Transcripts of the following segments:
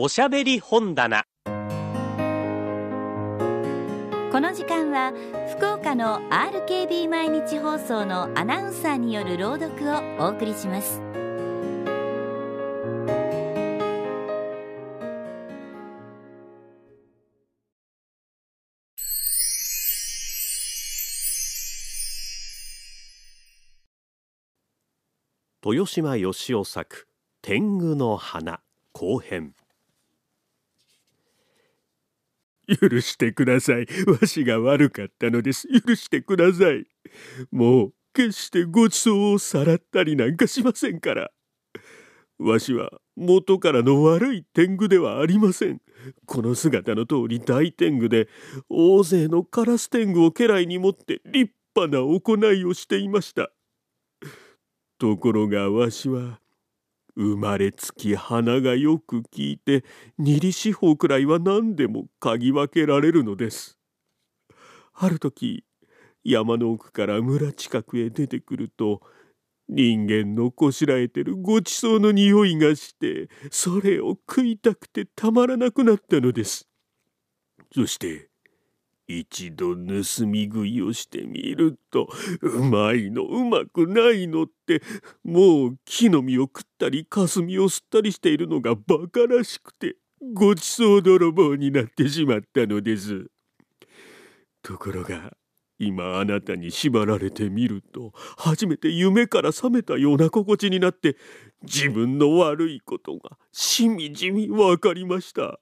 おしゃべり本棚。この時間は福岡の RKB 毎日放送のアナウンサーによる朗読をお送りします。豊島義雄作天狗の花後編許してください。わしが悪かったのです。許してください。もう決してごちそうをさらったりなんかしませんから。わしは元からの悪い天狗ではありません。この姿の通り大天狗で大勢のカラス天狗を家来に持って立派な行いをしていました。ところがわしは生まれつき鼻がよく効いて二里四方くらいは何でも嗅ぎ分けられるのです。ある時山の奥から村近くへ出てくると人間のこしらえてるごちそうの匂いがしてそれを食いたくてたまらなくなったのです。そして一度盗み食いをしてみるとうまいのうまくないのってもう木の実を食ったり霞を吸ったりしているのがバカらしくてごちそう泥棒になってしまったのです。ところが今あなたに縛られてみると初めて夢から覚めたような心地になって自分の悪いことがしみじみ分かりました。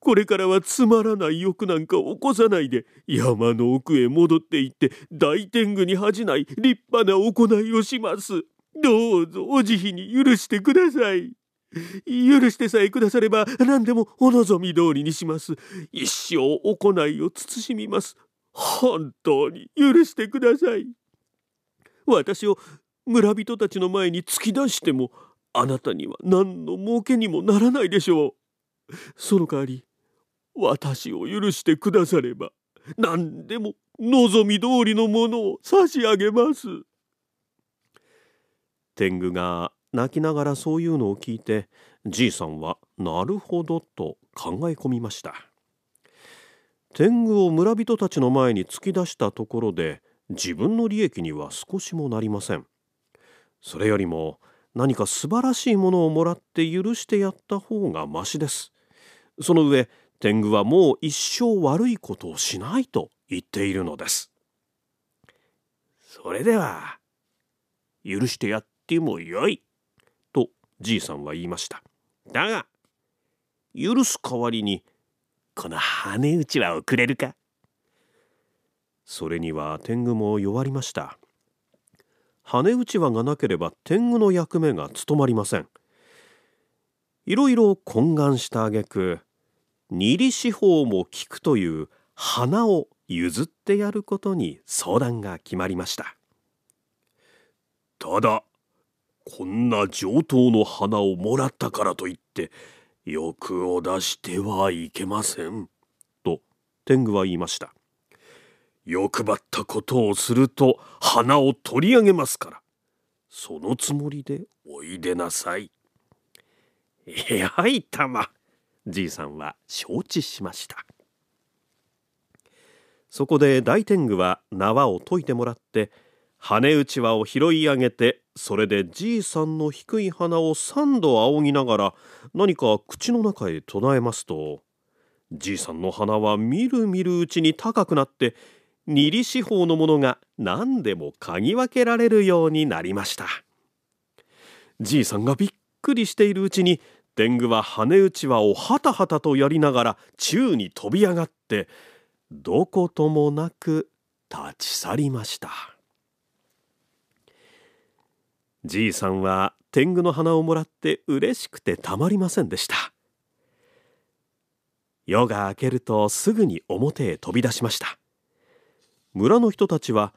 これからはつまらない欲なんか起こさないで山の奥へ戻って行って大天狗に恥じない立派な行いをします。どうぞお慈悲に許してください。許してさえくだされば何でもお望み通りにします。一生行いを慎みます。本当に許してください。私を村人たちの前に突き出してもあなたには何の儲けにもならないでしょう。その代わり私を許してくだされば何でも望み通りのものを差し上げます。天狗が泣きながらそういうのを聞いてじいさんはなるほどと考え込みました。天狗を村人たちの前に突き出したところで自分の利益には少しもなりません。それよりも何か素晴らしいものをもらって許してやった方がましです。その上天狗はもう一生悪いことをしないと言っているのです。それでは許してやってもよいとじいさんは言いました。だが許す代わりにこの羽打ちはくれるか。それには天狗も弱りました。羽打ち輪がなければ天狗の役目が務まりません。いろいろ懇願した挙句二里四方も聞くという花を譲ってやることに相談が決まりました。ただこんな上等の花をもらったからといって欲を出してはいけませんと天狗は言いました。欲張ったことをすると花を取り上げますからそのつもりでおいでなさい。やいたま。じいさんは承知しました。そこで大天狗は縄を解いてもらって羽打ち輪を拾い上げてそれでじいさんの低い鼻を三度仰ぎながら何か口の中へ唱えますとじいさんの鼻はみるみるうちに高くなって二里四方のものが何でも嗅ぎ分けられるようになりました。じいさんがびっくりしているうちに天狗は羽打ち輪をはたはたとやりながら宙に飛び上がってどこともなく立ち去りました。じいさんは天狗の花をもらって嬉しくてたまりませんでした。夜が明けるとすぐに表へ飛び出しました。村の人たちは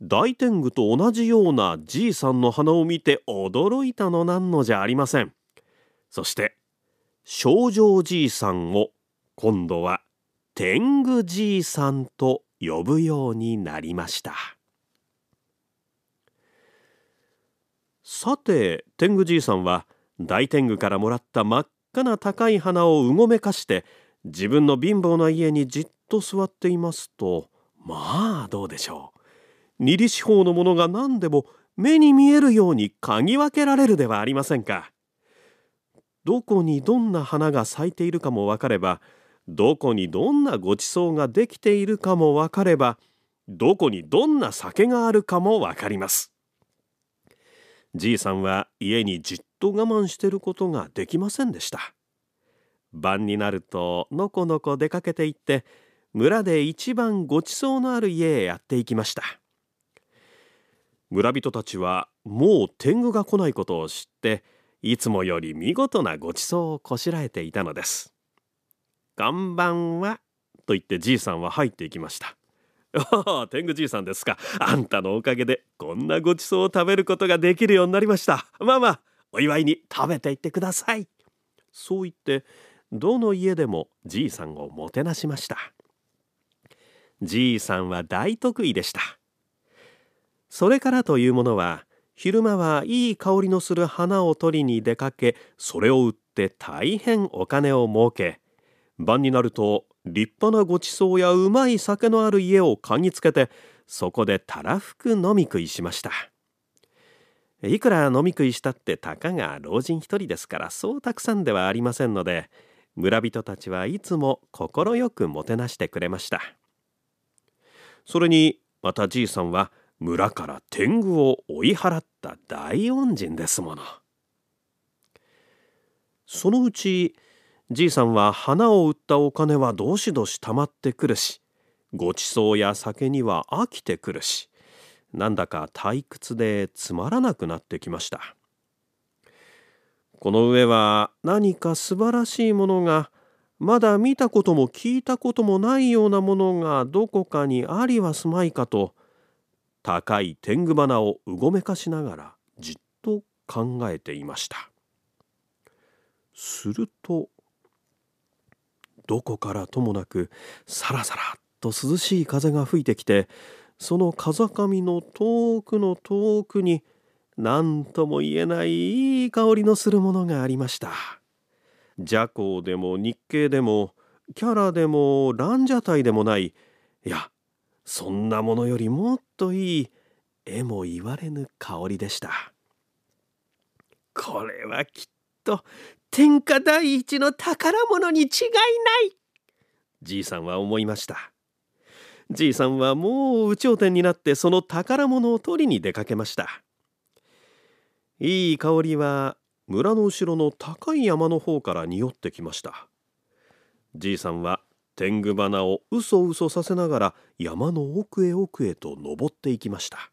大天狗と同じようなじいさんの花を見て驚いたのなんのじゃありません。そして少女じいさんを今度は天狗じいさんと呼ぶようになりました。さて天狗じいさんは大天狗からもらった真っ赤な高い花をうごめかして自分の貧乏な家にじっと座っていますとまあどうでしょう。二里四方のものが何でも目に見えるように嗅ぎ分けられるではありませんか。どこにどんな花が咲いているかも分かればどこにどんなごちそうができているかも分かればどこにどんな酒があるかも分かります。じいさんは家にじっと我慢してることができませんでした。晩になるとのこのこ出かけて行って村で一番ごちそうのある家へやっていきました。村人たちはもう天狗が来ないことを知っていつもより見事なごちそうをこしらえていたのですこんばんは？と言ってじいさんは入っていきましたああ天狗じいさんですか。あんたのおかげでこんなごちそうを食べることができるようになりました。まあまあお祝いに食べていってください。そう言ってどの家でもじいさんをもてなしました。じいさんは大得意でした。それからというものは昼間はいい香りのする花を取りに出かけそれを売って大変お金を儲け晩になると立派なごちそうやうまい酒のある家を嗅ぎつけてそこでたらふく飲み食いしました。いくら飲み食いしたってたかが老人一人ですからそうたくさんではありませんので村人たちはいつも快くもてなしてくれました。それにまたじいさんは村から天狗を追い払った大恩人ですもの。そのうちじいさんは花を売ったお金はどしどし貯まってくるしごちそうや酒には飽きてくるしなんだか退屈でつまらなくなってきました。この上は何か素晴らしいものがまだ見たことも聞いたこともないようなものがどこかにありはすまいかと高い天狗花をうごめかしながらじっと考えていました。するとどこからともなくさらさらっと涼しい風が吹いてきてその風上の遠くの遠くに何とも言えないいい香りのするものがありました。邪光でも日系でもキャラでもランジャタイでもないいやそんなものよりもっといい絵も言われぬ香りでした。これはきっと天下第一の宝物に違いない。じいさんは思いました。じいさんはもう有頂天になってその宝物を取りに出かけました。いい香りは村の後ろの高い山の方から匂ってきました。じいさんは天狗花をうそうそさせながら山の奥へ奥へと登っていきました。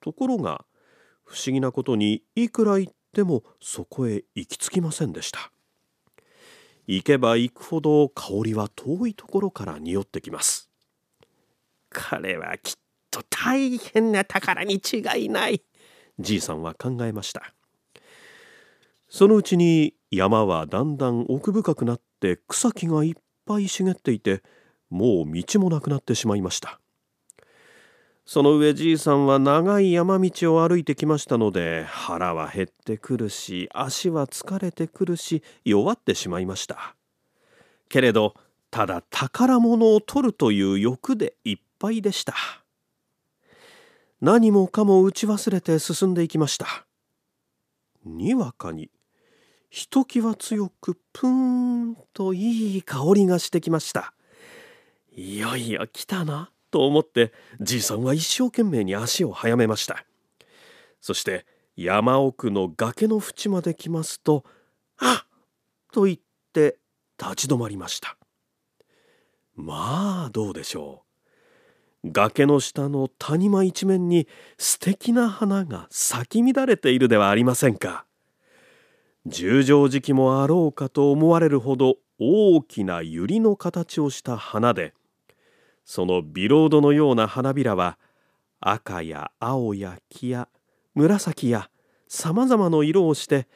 ところが不思議なことにいくら行ってもそこへ行き着きませんでした。行けば行くほど香りは遠いところから匂ってきます。彼はきっと大変な宝に違いない。じいさんは考えました。そのうちに山はだんだん奥深くなって草木がいっぱい茂っていてもう道もなくなってしまいました。その上じいさんは長い山道を歩いてきましたので腹は減ってくるし足は疲れてくるし弱ってしまいました。けれどただ宝物を取るという欲でいっぱいでした。何もかも打ち忘れて進んでいきました。にわかにひときわ強くプーンといい香りがしてきました。いよいよ来たなと思ってじいさんは一生懸命に足を速めました。そして山奥の崖の縁まで来ますと「あっ!」と言って立ち止まりました。まあどうでしょう。崖の下の谷間一面に素敵な花が咲き乱れているではありませんか。十畳敷きもあろうかと思われるほど大きな百合の形をした花でそのビロードのような花びらは赤や青や黄や紫やさまざまの色をして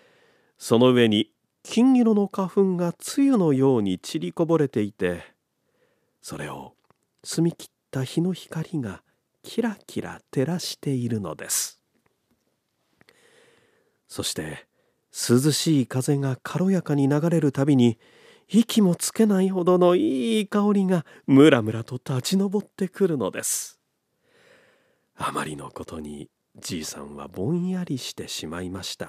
その上に金色の花粉が露のように散りこぼれていてそれを澄み切った日の光がキラキラ照らしているのです。そして涼しい風が軽やかに流れるたびに息もつけないほどのいい香りがむらむらと立ち上ってくるのです。あまりのことにじいさんはぼんやりしてしまいました。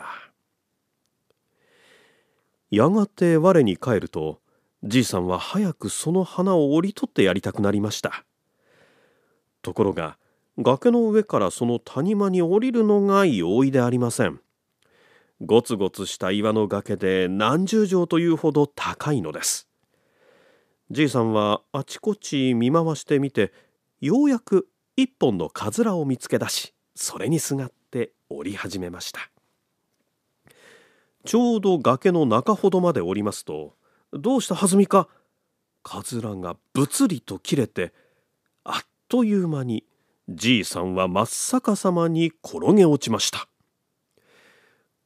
やがて我に帰るとじいさんは早くその花を折り取ってやりたくなりました。ところが崖の上からその谷間に降りるのが容易でありません。ゴツゴツした岩の崖で何十畳というほど高いのです。じいさんはあちこち見回してみてようやく一本のかずらを見つけ出しそれにすがって降り始めました。ちょうど崖の中ほどまで降りますとどうしたはずみかかずらがぶつりと切れてあっという間にじいさんは真っ逆さまに転げ落ちました。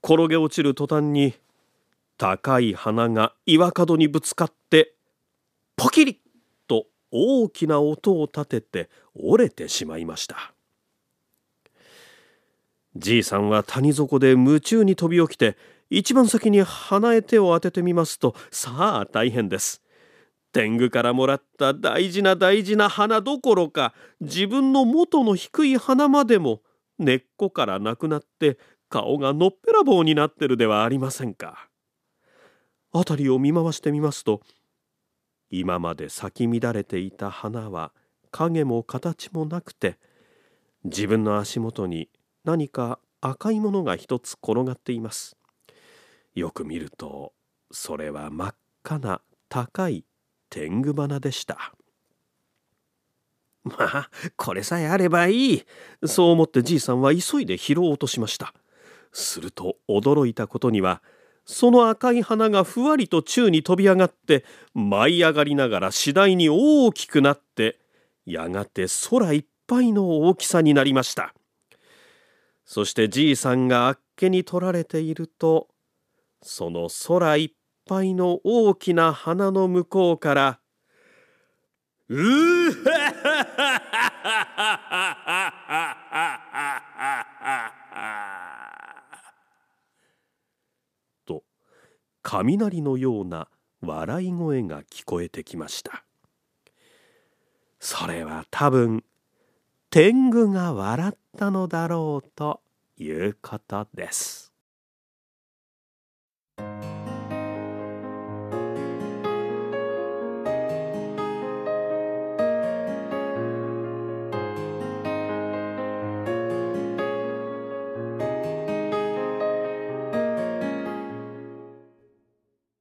転げ落ちる途端に高い花が岩角にぶつかってポキリッと大きな音を立てて折れてしまいました。じいさんは谷底で夢中に飛び起きて一番先に鼻へ手を当ててみますとさあ大変です。天狗からもらった大事な大事な花どころか自分の元の低い花までも根っこからなくなって顔がのっぺらぼうになってるではありませんか。辺りを見回してみますと今まで咲き乱れていた花は影も形もなくて自分の足元に何か赤いものが一つ転がっています。よく見るとそれは真っ赤な高い天狗花でした。まあこれさえあればいいそう思ってじいさんは急いで拾おうとしましたすると驚いたことにはその赤い花がふわりと宙に飛び上がって舞い上がりながら次第に大きくなってやがて空いっぱいの大きさになりました。そしてじいさんがあっけに取られているとその空いっぱいの大きな花の向こうから「うーははは雷のような笑い声が聞こえてきました。それは多分天狗が笑ったのだろうということです。